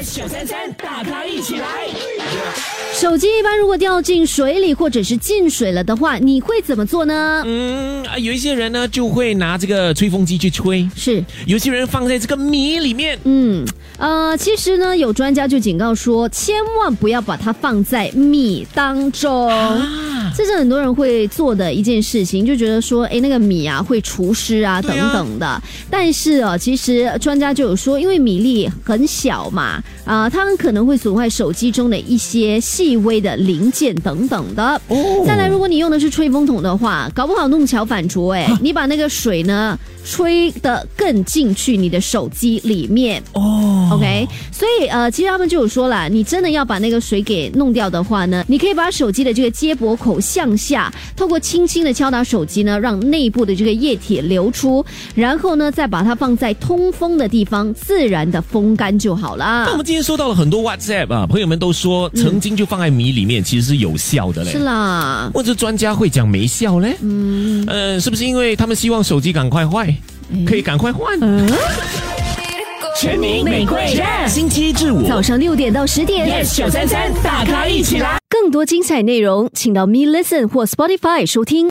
yes 九三三，大咖一起来。手机一般如果掉进水里或者是进水了的话，你会怎么做呢？嗯啊，有一些人呢就会拿这个吹风机去吹，是，有些人放在这个米里面。嗯，呃，其实呢，有专家就警告说，千万不要把它放在米当中。这是很多人会做的一件事情，就觉得说，哎，那个米啊会除湿啊等等的。但是哦，其实专家就有说，因为米粒很小嘛，啊，它很可能会损坏手机中的一些细微的零件等等的。哦。再来，如果你用的是吹风筒的话，搞不好弄巧反拙，哎，你把那个水呢吹得更进去你的手机里面。哦。OK，所以呃，其实他们就有说了，你真的要把那个水给弄掉的话呢，你可以把手机的这个接驳口向下，透过轻轻的敲打手机呢，让内部的这个液体流出，然后呢，再把它放在通风的地方，自然的风干就好了。那我们今天收到了很多 WhatsApp 啊，朋友们都说曾经就放在米里面，其实是有效的嘞。是啦，或者专家会讲没效嘞？嗯，呃，是不是因为他们希望手机赶快坏，可以赶快换？全民玫瑰，星期一至五早上六点到十点，yes 九三三，大咖一起来。更多精彩内容，请到 Me Listen 或 Spotify 收听。